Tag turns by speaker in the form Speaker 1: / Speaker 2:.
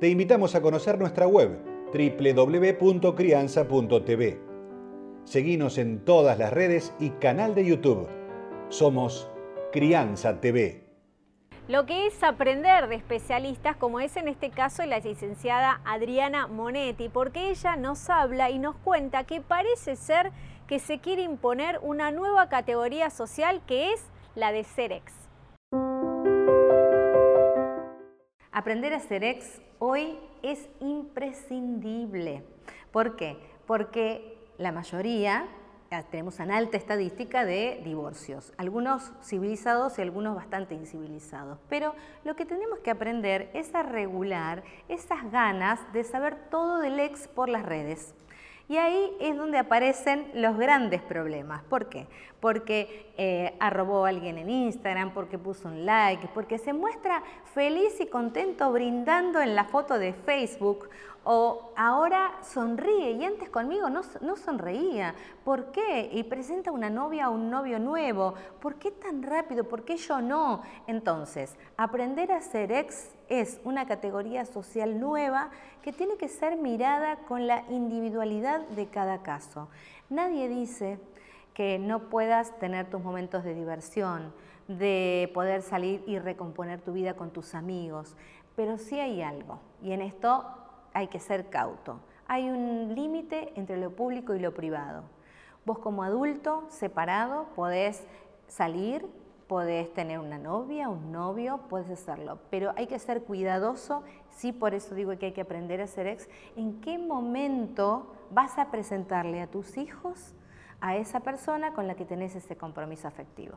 Speaker 1: Te invitamos a conocer nuestra web www.crianza.tv. Seguinos en todas las redes y canal de YouTube. Somos Crianza TV
Speaker 2: lo que es aprender de especialistas, como es en este caso la licenciada Adriana Monetti, porque ella nos habla y nos cuenta que parece ser que se quiere imponer una nueva categoría social que es la de Cerex.
Speaker 3: Aprender a Cerex hoy es imprescindible. ¿Por qué? Porque la mayoría tenemos una alta estadística de divorcios, algunos civilizados y algunos bastante incivilizados. Pero lo que tenemos que aprender es a regular esas ganas de saber todo del ex por las redes. Y ahí es donde aparecen los grandes problemas. ¿Por qué? Porque eh, arrobó a alguien en Instagram, porque puso un like, porque se muestra feliz y contento brindando en la foto de Facebook o ahora sonríe y antes conmigo no, sonreía. ¿Por qué? Y presenta una novia o un novio nuevo. ¿Por qué tan rápido? ¿Por qué yo no? Entonces, aprender a ser ex es una categoría social nueva que tiene que ser mirada con la individualidad de cada caso. Nadie dice que no puedas tener tus momentos de diversión, de poder salir y recomponer tu vida con tus amigos, pero sí hay algo, y en esto hay que ser cauto. Hay un límite entre lo público y lo privado. Vos como adulto, separado, podés salir, podés tener una novia, un novio, puedes hacerlo, pero hay que ser cuidadoso, sí, por eso digo que hay que aprender a ser ex, en qué momento vas a presentarle a tus hijos a esa persona con la que tenés ese compromiso afectivo.